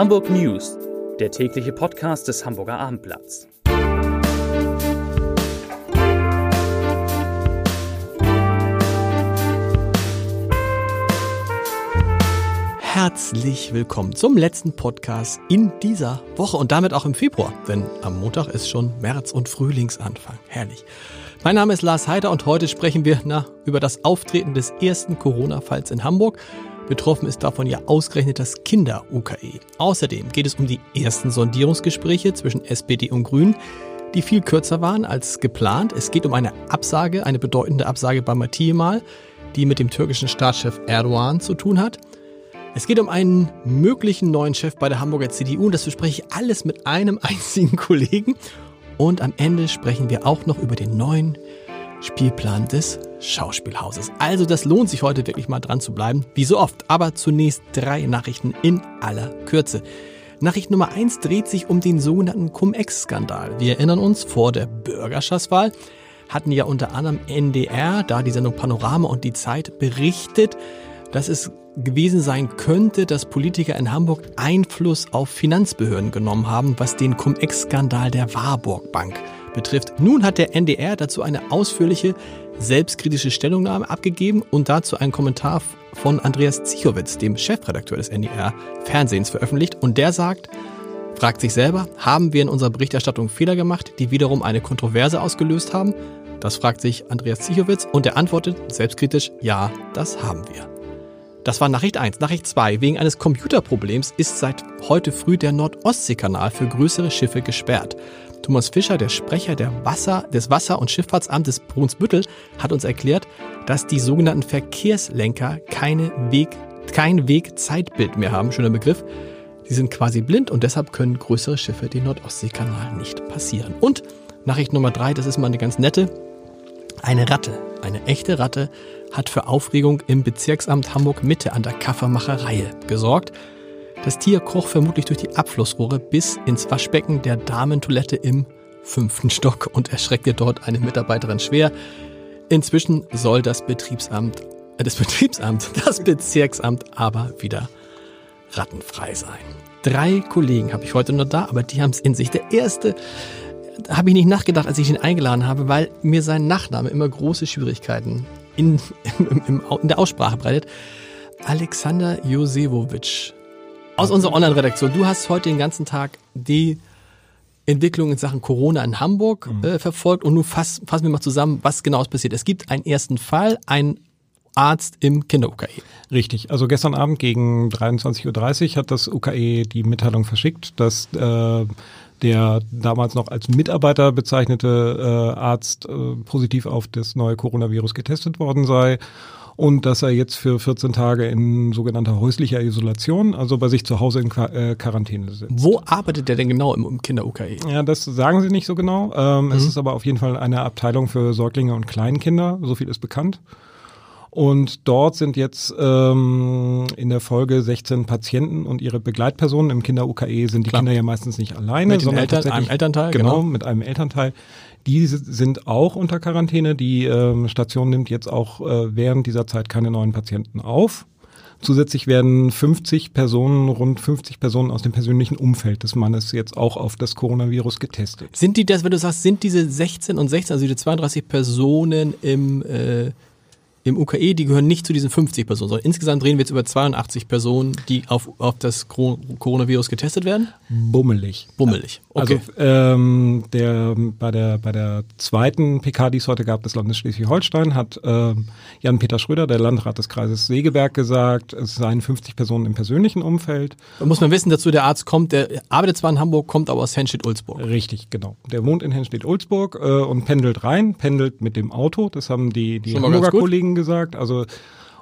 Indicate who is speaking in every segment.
Speaker 1: Hamburg News, der tägliche Podcast des Hamburger Abendblatts.
Speaker 2: Herzlich willkommen zum letzten Podcast in dieser Woche und damit auch im Februar, denn am Montag ist schon März und Frühlingsanfang. Herrlich. Mein Name ist Lars Heider und heute sprechen wir na, über das Auftreten des ersten Corona-Falls in Hamburg. Betroffen ist davon ja ausgerechnet das Kinder-UKE. Außerdem geht es um die ersten Sondierungsgespräche zwischen SPD und Grünen, die viel kürzer waren als geplant. Es geht um eine Absage, eine bedeutende Absage bei Mal, die mit dem türkischen Staatschef Erdogan zu tun hat. Es geht um einen möglichen neuen Chef bei der Hamburger CDU und das bespreche ich alles mit einem einzigen Kollegen. Und am Ende sprechen wir auch noch über den neuen Spielplan des Schauspielhauses. Also das lohnt sich heute wirklich mal dran zu bleiben, wie so oft. Aber zunächst drei Nachrichten in aller Kürze. Nachricht Nummer eins dreht sich um den sogenannten Cum-Ex-Skandal. Wir erinnern uns, vor der Bürgerschaftswahl hatten ja unter anderem NDR, da die Sendung Panorama und die Zeit berichtet, dass es gewesen sein könnte, dass Politiker in Hamburg Einfluss auf Finanzbehörden genommen haben, was den Cum-Ex-Skandal der Warburg Bank betrifft. Nun hat der NDR dazu eine ausführliche, selbstkritische Stellungnahme abgegeben und dazu einen Kommentar von Andreas Zichowitz, dem Chefredakteur des NDR Fernsehens, veröffentlicht. Und der sagt, fragt sich selber, haben wir in unserer Berichterstattung Fehler gemacht, die wiederum eine Kontroverse ausgelöst haben? Das fragt sich Andreas Zichowitz und er antwortet selbstkritisch, ja, das haben wir. Das war Nachricht 1. Nachricht 2. Wegen eines Computerproblems ist seit heute früh der Nordostseekanal für größere Schiffe gesperrt. Thomas Fischer, der Sprecher der Wasser, des Wasser- und Schifffahrtsamtes Brunsbüttel, hat uns erklärt, dass die sogenannten Verkehrslenker keine Weg, kein Wegzeitbild mehr haben. Schöner Begriff. Sie sind quasi blind und deshalb können größere Schiffe den Nordostseekanal nicht passieren. Und Nachricht Nummer 3, das ist mal eine ganz nette. Eine Ratte, eine echte Ratte, hat für Aufregung im Bezirksamt Hamburg Mitte an der Kaffermacherei gesorgt. Das Tier kroch vermutlich durch die Abflussrohre bis ins Waschbecken der Damentoilette im fünften Stock und erschreckte dort eine Mitarbeiterin schwer. Inzwischen soll das Betriebsamt, äh, das Betriebsamt, das Bezirksamt aber wieder rattenfrei sein. Drei Kollegen habe ich heute noch da, aber die haben es in sich. Der erste habe ich nicht nachgedacht, als ich ihn eingeladen habe, weil mir sein Nachname immer große Schwierigkeiten in, in, in der Aussprache bereitet. Alexander Josewovic aus unserer Online-Redaktion. Du hast heute den ganzen Tag die Entwicklung in Sachen Corona in Hamburg mhm. äh, verfolgt und nun fass, fassen wir mal zusammen, was genau ist passiert. Es gibt einen ersten Fall, ein Arzt im Kinder-UKE.
Speaker 3: Richtig. Also gestern Abend gegen 23.30 Uhr hat das UKE die Mitteilung verschickt, dass äh, der damals noch als Mitarbeiter bezeichnete äh, Arzt äh, positiv auf das neue Coronavirus getestet worden sei und dass er jetzt für 14 Tage in sogenannter häuslicher Isolation, also bei sich zu Hause in Quar äh, Quarantäne sitzt.
Speaker 2: Wo arbeitet der denn genau im, im Kinder-UKE?
Speaker 3: Ja, das sagen sie nicht so genau. Ähm, mhm. Es ist aber auf jeden Fall eine Abteilung für Säuglinge und Kleinkinder, so viel ist bekannt. Und dort sind jetzt ähm, in der Folge 16 Patienten und ihre Begleitpersonen. Im Kinder-UKE sind die Klar. Kinder ja meistens nicht alleine,
Speaker 2: mit sondern Eltern, einem Elternteil.
Speaker 3: Genau, genau, mit einem Elternteil. Die sind auch unter Quarantäne. Die ähm, Station nimmt jetzt auch äh, während dieser Zeit keine neuen Patienten auf. Zusätzlich werden 50 Personen, rund 50 Personen aus dem persönlichen Umfeld des Mannes jetzt auch auf das Coronavirus getestet.
Speaker 2: Sind die das, wenn du sagst, sind diese 16 und 16, also diese 32 Personen im äh, im UKE, die gehören nicht zu diesen 50 Personen, sondern insgesamt reden wir jetzt über 82 Personen, die auf, auf das Coronavirus getestet werden?
Speaker 3: Bummelig.
Speaker 2: Bummelig.
Speaker 3: Okay. Also ähm, der, bei, der, bei der zweiten PK, die es heute gab, des Landes Schleswig-Holstein, hat äh, Jan-Peter Schröder, der Landrat des Kreises Segeberg, gesagt, es seien 50 Personen im persönlichen Umfeld.
Speaker 2: Da muss man wissen dazu, der Arzt kommt, der arbeitet zwar in Hamburg, kommt aber aus Henstedt-Ulzburg.
Speaker 3: Richtig, genau. Der wohnt in Henstedt-Ulzburg äh, und pendelt rein, pendelt mit dem Auto. Das haben die, die Hamburger Kollegen gesagt. Also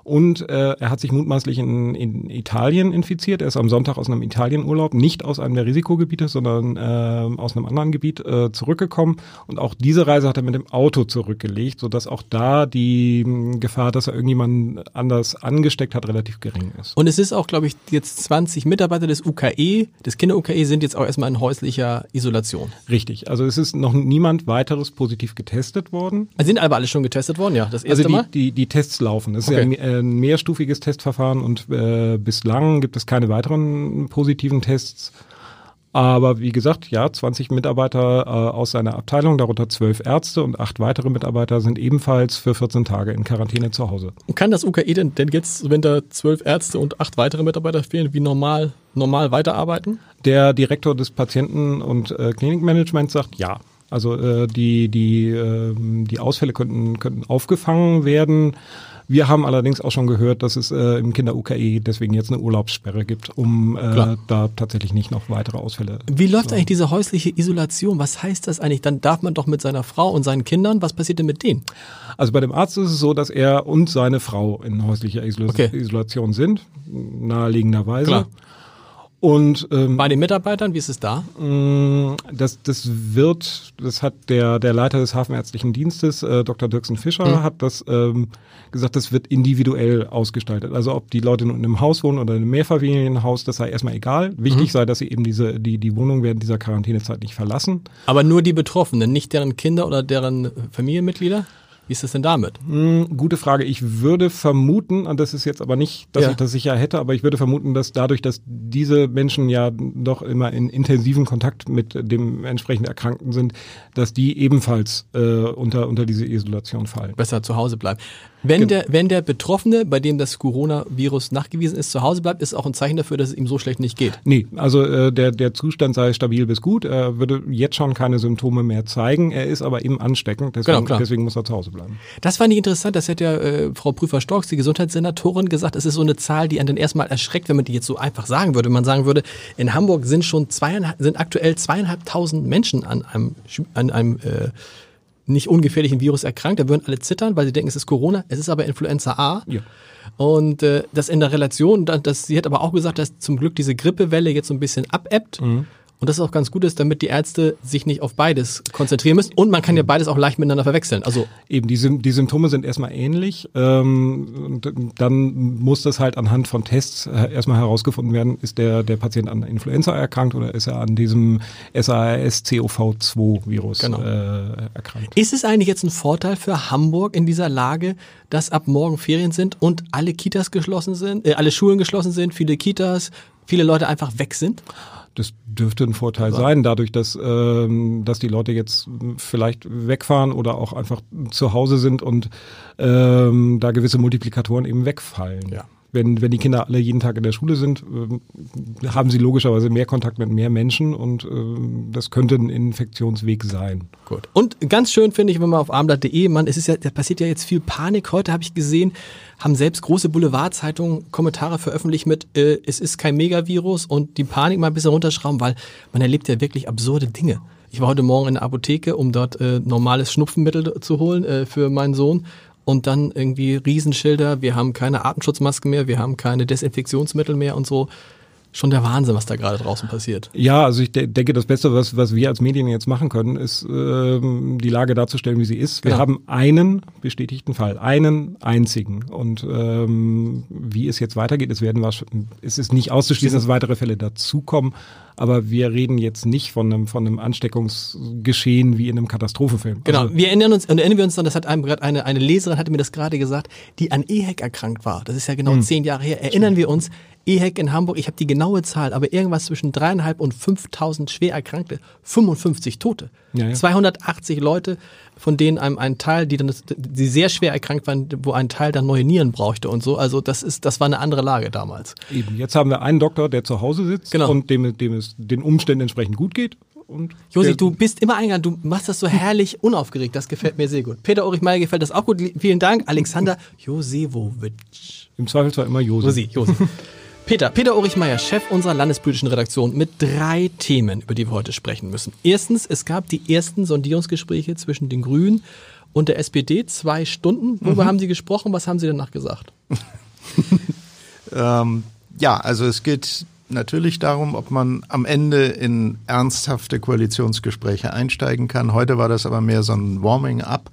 Speaker 3: und äh, er hat sich mutmaßlich in, in Italien infiziert. Er ist am Sonntag aus einem Italienurlaub, nicht aus einem der Risikogebiete, sondern äh, aus einem anderen Gebiet äh, zurückgekommen. Und auch diese Reise hat er mit dem Auto zurückgelegt, sodass auch da die mh, hm, Gefahr, dass er irgendjemanden anders angesteckt hat, relativ gering ist.
Speaker 2: Und es ist auch, glaube ich, jetzt 20 Mitarbeiter des UKE, des Kinder-UKE sind jetzt auch erstmal in häuslicher Isolation.
Speaker 3: Richtig. Also es ist noch niemand weiteres positiv getestet worden.
Speaker 2: Also sind aber alle schon getestet worden, ja? Das
Speaker 3: erste also die, Mal? Die, die Tests laufen. Das okay. ist ja ein mehrstufiges Testverfahren und äh, bislang gibt es keine weiteren positiven Tests. Aber wie gesagt, ja, 20 Mitarbeiter äh, aus seiner Abteilung, darunter zwölf Ärzte und acht weitere Mitarbeiter sind ebenfalls für 14 Tage in Quarantäne zu Hause.
Speaker 2: Und kann das UKE denn, denn jetzt, wenn da zwölf Ärzte und acht weitere Mitarbeiter fehlen, wie normal, normal weiterarbeiten?
Speaker 3: Der Direktor des Patienten- und äh, Klinikmanagements sagt ja. Also äh, die, die, äh, die Ausfälle könnten, könnten aufgefangen werden. Wir haben allerdings auch schon gehört, dass es äh, im Kinder-UKE deswegen jetzt eine Urlaubssperre gibt, um äh, da tatsächlich nicht noch weitere Ausfälle.
Speaker 2: Wie läuft eigentlich diese häusliche Isolation? Was heißt das eigentlich? Dann darf man doch mit seiner Frau und seinen Kindern, was passiert denn mit denen?
Speaker 3: Also bei dem Arzt ist es so, dass er und seine Frau in häuslicher Isol okay. Isolation sind, naheliegenderweise. Klar. Und
Speaker 2: ähm, bei den Mitarbeitern, wie ist es da?
Speaker 3: Mm, das, das wird, das hat der, der Leiter des Hafenärztlichen Dienstes, äh, Dr. Dirksen Fischer, mhm. hat das ähm, gesagt, das wird individuell ausgestaltet. Also ob die Leute in einem Haus wohnen oder in einem Mehrfamilienhaus, das sei erstmal egal. Wichtig mhm. sei, dass sie eben diese, die, die Wohnung während dieser Quarantänezeit nicht verlassen.
Speaker 2: Aber nur die Betroffenen, nicht deren Kinder oder deren Familienmitglieder? Wie ist das denn damit?
Speaker 3: Hm, gute Frage. Ich würde vermuten, und das ist jetzt aber nicht, dass ja. ich das sicher hätte, aber ich würde vermuten, dass dadurch, dass diese Menschen ja doch immer in intensiven Kontakt mit dem entsprechend Erkrankten sind, dass die ebenfalls äh, unter, unter diese Isolation fallen.
Speaker 2: Besser zu Hause bleiben. Wenn, der, wenn der Betroffene, bei dem das Coronavirus nachgewiesen ist, zu Hause bleibt, ist auch ein Zeichen dafür, dass es ihm so schlecht nicht geht.
Speaker 3: Nee, also äh, der, der Zustand sei stabil bis gut. Er würde jetzt schon keine Symptome mehr zeigen. Er ist aber eben ansteckend. Deswegen, genau, deswegen muss er zu Hause bleiben.
Speaker 2: Das fand ich interessant. Das hat ja äh, Frau Prüfer-Storks, die Gesundheitssenatorin, gesagt. Es ist so eine Zahl, die einen dann erstmal erschreckt, wenn man die jetzt so einfach sagen würde. Man sagen würde, in Hamburg sind schon zweieinhalb, sind aktuell zweieinhalbtausend Menschen an einem, an einem äh, nicht ungefährlichen Virus erkrankt. Da würden alle zittern, weil sie denken, es ist Corona. Es ist aber Influenza A. Ja. Und äh, das in der Relation, das, sie hat aber auch gesagt, dass zum Glück diese Grippewelle jetzt so ein bisschen abebbt. Mhm. Und das ist auch ganz gut ist, damit die Ärzte sich nicht auf beides konzentrieren müssen. Und man kann ja beides auch leicht miteinander verwechseln. Also
Speaker 3: eben die, die Symptome sind erstmal ähnlich. Ähm, dann muss das halt anhand von Tests äh, erstmal herausgefunden werden, ist der der Patient an Influenza erkrankt oder ist er an diesem SARS-CoV-2-Virus genau. äh, erkrankt.
Speaker 2: Ist es eigentlich jetzt ein Vorteil für Hamburg in dieser Lage, dass ab morgen Ferien sind und alle Kitas geschlossen sind, äh, alle Schulen geschlossen sind, viele Kitas, viele Leute einfach weg sind?
Speaker 3: Das dürfte ein Vorteil sein, dadurch, dass, ähm, dass die Leute jetzt vielleicht wegfahren oder auch einfach zu Hause sind und ähm, da gewisse Multiplikatoren eben wegfallen. Ja wenn, wenn die Kinder alle jeden Tag in der Schule sind, äh, haben sie logischerweise mehr Kontakt mit mehr Menschen und äh, das könnte ein Infektionsweg sein.
Speaker 2: Gut. Und ganz schön finde ich, wenn man auf abendblatt.de, man, es ist ja, da passiert ja jetzt viel Panik. Heute habe ich gesehen, haben selbst große Boulevardzeitungen Kommentare veröffentlicht mit, äh, es ist kein Megavirus und die Panik mal ein bisschen runterschrauben, weil man erlebt ja wirklich absurde Dinge. Ich war heute Morgen in der Apotheke, um dort äh, normales Schnupfenmittel zu holen äh, für meinen Sohn und dann irgendwie Riesenschilder, wir haben keine Atemschutzmaske mehr, wir haben keine Desinfektionsmittel mehr und so schon der Wahnsinn, was da gerade draußen passiert.
Speaker 3: Ja, also ich de denke, das Beste, was, was wir als Medien jetzt machen können, ist ähm, die Lage darzustellen, wie sie ist. Wir genau. haben einen bestätigten Fall, einen einzigen. Und ähm, wie es jetzt weitergeht, es werden es ist nicht auszuschließen, dass weitere Fälle dazukommen. Aber wir reden jetzt nicht von einem, von einem Ansteckungsgeschehen wie in einem Katastrophenfilm.
Speaker 2: Genau, also, wir erinnern uns, und erinnern wir uns dann, das hat einem gerade eine, eine Leserin hatte mir das gerade gesagt, die an EHEC erkrankt war. Das ist ja genau hm. zehn Jahre her. Erinnern wir uns, EHEC in Hamburg, ich habe die genaue Zahl, aber irgendwas zwischen dreieinhalb und 5000 schwer Erkrankte, 55 Tote, ja, ja. 280 Leute, von denen einem ein Teil, die dann die sehr schwer erkrankt waren, wo ein Teil dann neue Nieren brauchte und so. Also das ist, das war eine andere Lage damals.
Speaker 3: Eben. Jetzt haben wir einen Doktor, der zu Hause sitzt genau. und dem, dem es den Umständen entsprechend gut geht. Und
Speaker 2: Josi, du bist immer eingeladen, du machst das so herrlich unaufgeregt, das gefällt mir sehr gut. Peter Ulrich Meyer gefällt das auch gut, vielen Dank. Alexander Josewowitsch.
Speaker 3: Im Zweifelsfall immer Josi. Josi, Josi.
Speaker 2: Peter, Peter Ulrich Meyer, Chef unserer landespolitischen Redaktion, mit drei Themen, über die wir heute sprechen müssen. Erstens, es gab die ersten Sondierungsgespräche zwischen den Grünen und der SPD, zwei Stunden. Worüber mhm. haben Sie gesprochen? Was haben Sie danach gesagt?
Speaker 4: ähm, ja, also es geht natürlich darum, ob man am Ende in ernsthafte Koalitionsgespräche einsteigen kann. Heute war das aber mehr so ein Warming-up.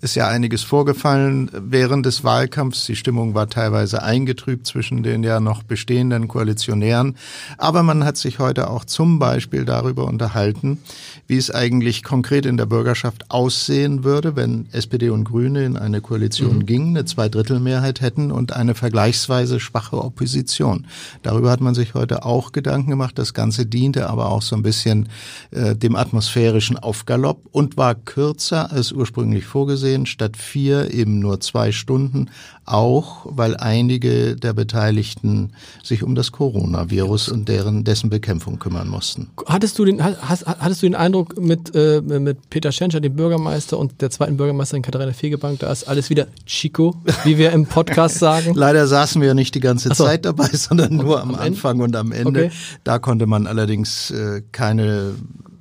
Speaker 4: Ist ja einiges vorgefallen während des Wahlkampfs. Die Stimmung war teilweise eingetrübt zwischen den ja noch bestehenden Koalitionären. Aber man hat sich heute auch zum Beispiel darüber unterhalten, wie es eigentlich konkret in der Bürgerschaft aussehen würde, wenn SPD und Grüne in eine Koalition mhm. gingen, eine Zweidrittelmehrheit hätten und eine vergleichsweise schwache Opposition. Darüber hat man sich heute auch Gedanken gemacht. Das Ganze diente aber auch so ein bisschen äh, dem atmosphärischen Aufgalopp und war kürzer als ursprünglich vorgesehen, statt vier eben nur zwei Stunden, auch weil einige der Beteiligten sich um das Coronavirus und deren dessen Bekämpfung kümmern mussten.
Speaker 2: Hattest du den, hast, hattest du den Eindruck mit, äh, mit Peter Schenscher, dem Bürgermeister und der zweiten Bürgermeisterin Katharina Fegebank, da ist alles wieder Chico, wie wir im Podcast sagen?
Speaker 4: Leider saßen wir ja nicht die ganze so. Zeit dabei, sondern nur am, am Anfang und am Ende. Okay. Da konnte man allerdings äh, keine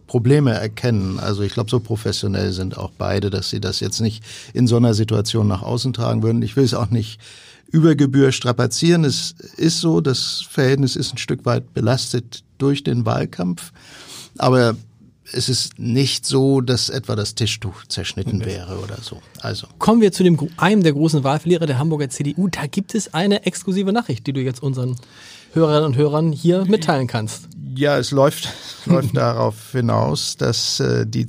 Speaker 4: Probleme erkennen. Also ich glaube, so professionell sind auch beide, dass sie das jetzt nicht in so einer Situation nach außen tragen würden. Ich will es auch nicht über Gebühr strapazieren. Es ist so, das Verhältnis ist ein Stück weit belastet durch den Wahlkampf. Aber es ist nicht so, dass etwa das Tischtuch zerschnitten okay. wäre oder so. Also.
Speaker 2: Kommen wir zu dem, einem der großen Wahlverlierer der Hamburger CDU. Da gibt es eine exklusive Nachricht, die du jetzt unseren Hörerinnen und Hörern hier mitteilen kannst.
Speaker 4: Ja, es läuft, läuft darauf hinaus, dass äh, die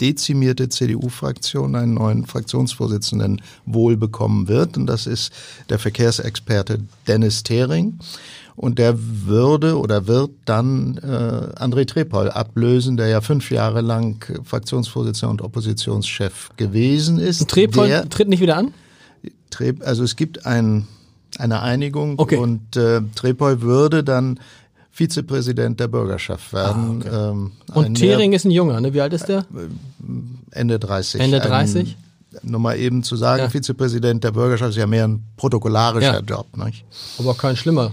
Speaker 4: dezimierte CDU-Fraktion einen neuen Fraktionsvorsitzenden wohl bekommen wird. Und das ist der Verkehrsexperte Dennis Thering. Und der würde oder wird dann äh, André Trepol ablösen, der ja fünf Jahre lang Fraktionsvorsitzender und Oppositionschef gewesen ist. Und
Speaker 2: Trepol der, tritt nicht wieder an?
Speaker 4: Also es gibt ein, eine Einigung okay. und äh, Trepol würde dann Vizepräsident der Bürgerschaft werden.
Speaker 2: Ah, okay. ähm, und Thering ist ein Junger, ne? Wie alt ist der?
Speaker 4: Ende 30.
Speaker 2: Ende 30?
Speaker 4: Ein, nur mal eben zu sagen, ja. Vizepräsident der Bürgerschaft ist ja mehr ein protokollarischer ja. Job. Nicht?
Speaker 2: Aber kein schlimmer.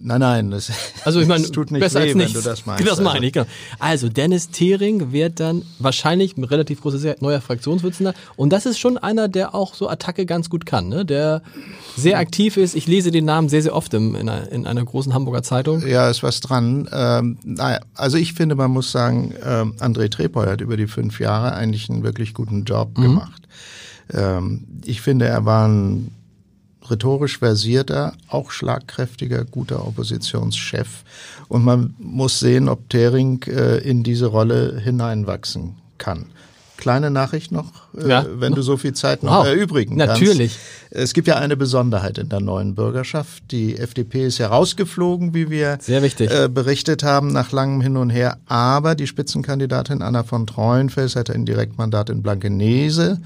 Speaker 4: Nein, nein, das,
Speaker 2: also ich meine, tut nicht besser weh, als nichts.
Speaker 4: wenn du das meinst.
Speaker 2: Das meine ich, genau. Also Dennis Thering wird dann wahrscheinlich ein relativ großer neuer Fraktionsvorsitzender und das ist schon einer, der auch so Attacke ganz gut kann, ne? der sehr aktiv ist. Ich lese den Namen sehr, sehr oft in, in, einer, in einer großen Hamburger Zeitung.
Speaker 4: Ja, ist was dran. Ähm, naja, also ich finde, man muss sagen, ähm, André Trepol hat über die fünf Jahre eigentlich einen wirklich guten Job mhm. gemacht. Ähm, ich finde, er war ein rhetorisch versierter, auch schlagkräftiger, guter Oppositionschef. Und man muss sehen, ob Thering äh, in diese Rolle hineinwachsen kann. Kleine Nachricht noch, äh, ja, wenn noch? du so viel Zeit noch wow. erübrigen
Speaker 2: kannst. Natürlich.
Speaker 4: Es gibt ja eine Besonderheit in der neuen Bürgerschaft. Die FDP ist herausgeflogen, wie wir. Äh, berichtet haben, nach langem Hin und Her. Aber die Spitzenkandidatin Anna von Treuenfels hat ein Direktmandat in Blankenese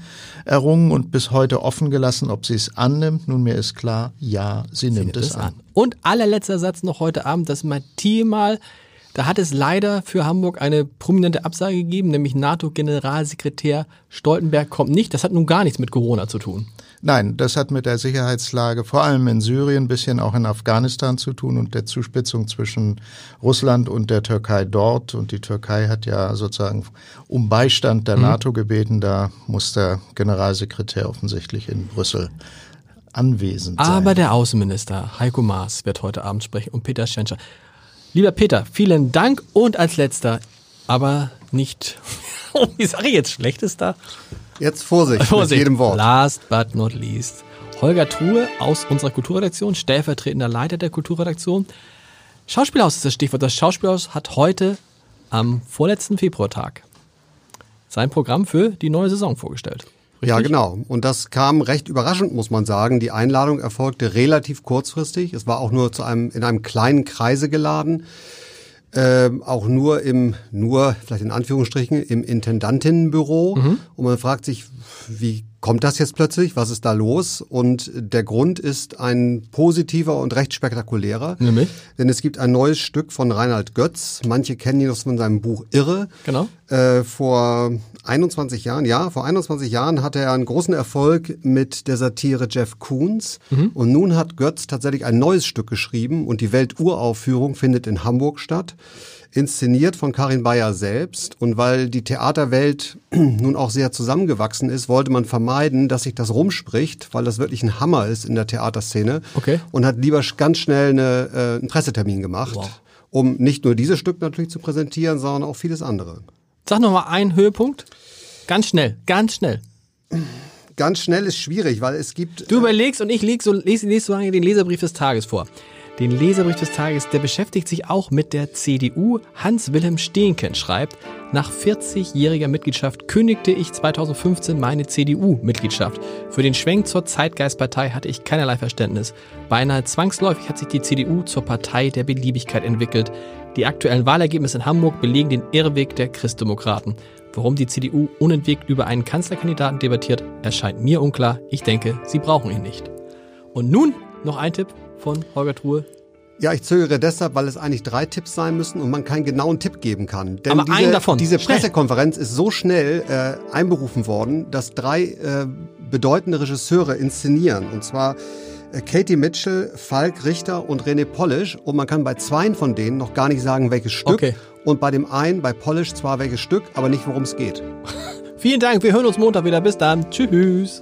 Speaker 4: errungen und bis heute offen gelassen, ob sie es annimmt. Nunmehr ist klar, ja, sie, sie nimmt, nimmt, es an. an.
Speaker 2: Und allerletzter Satz noch heute Abend, dass Matthias mal da hat es leider für Hamburg eine prominente Absage gegeben, nämlich NATO-Generalsekretär Stoltenberg kommt nicht. Das hat nun gar nichts mit Corona zu tun.
Speaker 4: Nein, das hat mit der Sicherheitslage vor allem in Syrien, bisschen auch in Afghanistan zu tun und der Zuspitzung zwischen Russland und der Türkei dort. Und die Türkei hat ja sozusagen um Beistand der mhm. NATO gebeten. Da muss der Generalsekretär offensichtlich in Brüssel anwesend
Speaker 2: sein. Aber der Außenminister Heiko Maas wird heute Abend sprechen und Peter Schenscher. Lieber Peter, vielen Dank und als letzter, aber nicht, wie sage ich jetzt, schlechtester?
Speaker 4: Jetzt Vorsicht, Vorsicht mit jedem Wort.
Speaker 2: Last but not least. Holger Truhe aus unserer Kulturredaktion, stellvertretender Leiter der Kulturredaktion. Schauspielhaus ist das Stichwort. Das Schauspielhaus hat heute am vorletzten Februartag sein Programm für die neue Saison vorgestellt.
Speaker 5: Richtig? Ja, genau. Und das kam recht überraschend, muss man sagen. Die Einladung erfolgte relativ kurzfristig. Es war auch nur zu einem, in einem kleinen Kreise geladen. Ähm, auch nur im, nur, vielleicht in Anführungsstrichen, im Intendantinnenbüro. Mhm. Und man fragt sich, wie kommt das jetzt plötzlich? Was ist da los? Und der Grund ist ein positiver und recht spektakulärer. Nämlich? Denn es gibt ein neues Stück von Reinhard Götz. Manche kennen ihn aus von seinem Buch Irre.
Speaker 2: Genau.
Speaker 5: Äh, vor 21 Jahren, ja, vor 21 Jahren hatte er einen großen Erfolg mit der Satire Jeff Koons. Mhm. Und nun hat Götz tatsächlich ein neues Stück geschrieben und die Welturaufführung findet in Hamburg statt. Inszeniert von Karin Bayer selbst. Und weil die Theaterwelt nun auch sehr zusammengewachsen ist, wollte man vermeiden, dass sich das rumspricht, weil das wirklich ein Hammer ist in der Theaterszene.
Speaker 2: Okay.
Speaker 5: Und hat lieber ganz schnell eine, äh, einen Pressetermin gemacht, wow. um nicht nur dieses Stück natürlich zu präsentieren, sondern auch vieles andere.
Speaker 2: Sag noch mal einen Höhepunkt. Ganz schnell, ganz schnell.
Speaker 5: Ganz schnell ist schwierig, weil es gibt.
Speaker 2: Du überlegst und ich lese so, lese, lese so lange den Leserbrief des Tages vor. Den Leserbrief des Tages, der beschäftigt sich auch mit der CDU. Hans-Wilhelm Steenken schreibt, nach 40-jähriger Mitgliedschaft kündigte ich 2015 meine CDU-Mitgliedschaft. Für den Schwenk zur Zeitgeistpartei hatte ich keinerlei Verständnis. Beinahe zwangsläufig hat sich die CDU zur Partei der Beliebigkeit entwickelt. Die aktuellen Wahlergebnisse in Hamburg belegen den Irrweg der Christdemokraten. Warum die CDU unentwegt über einen Kanzlerkandidaten debattiert, erscheint mir unklar. Ich denke, sie brauchen ihn nicht. Und nun noch ein Tipp von Holger Truhe?
Speaker 5: Ja, ich zögere deshalb, weil es eigentlich drei Tipps sein müssen und man keinen genauen Tipp geben kann.
Speaker 2: Denn Aber
Speaker 5: diese,
Speaker 2: einen davon.
Speaker 5: diese Pressekonferenz ist so schnell äh, einberufen worden, dass drei äh, bedeutende Regisseure inszenieren. Und zwar äh, Katie Mitchell, Falk Richter und René Polish. Und man kann bei zweien von denen noch gar nicht sagen, welches Stück.
Speaker 2: Okay.
Speaker 5: Und bei dem einen, bei Polish, zwar welches Stück, aber nicht, worum es geht.
Speaker 2: Vielen Dank, wir hören uns Montag wieder. Bis dann. Tschüss.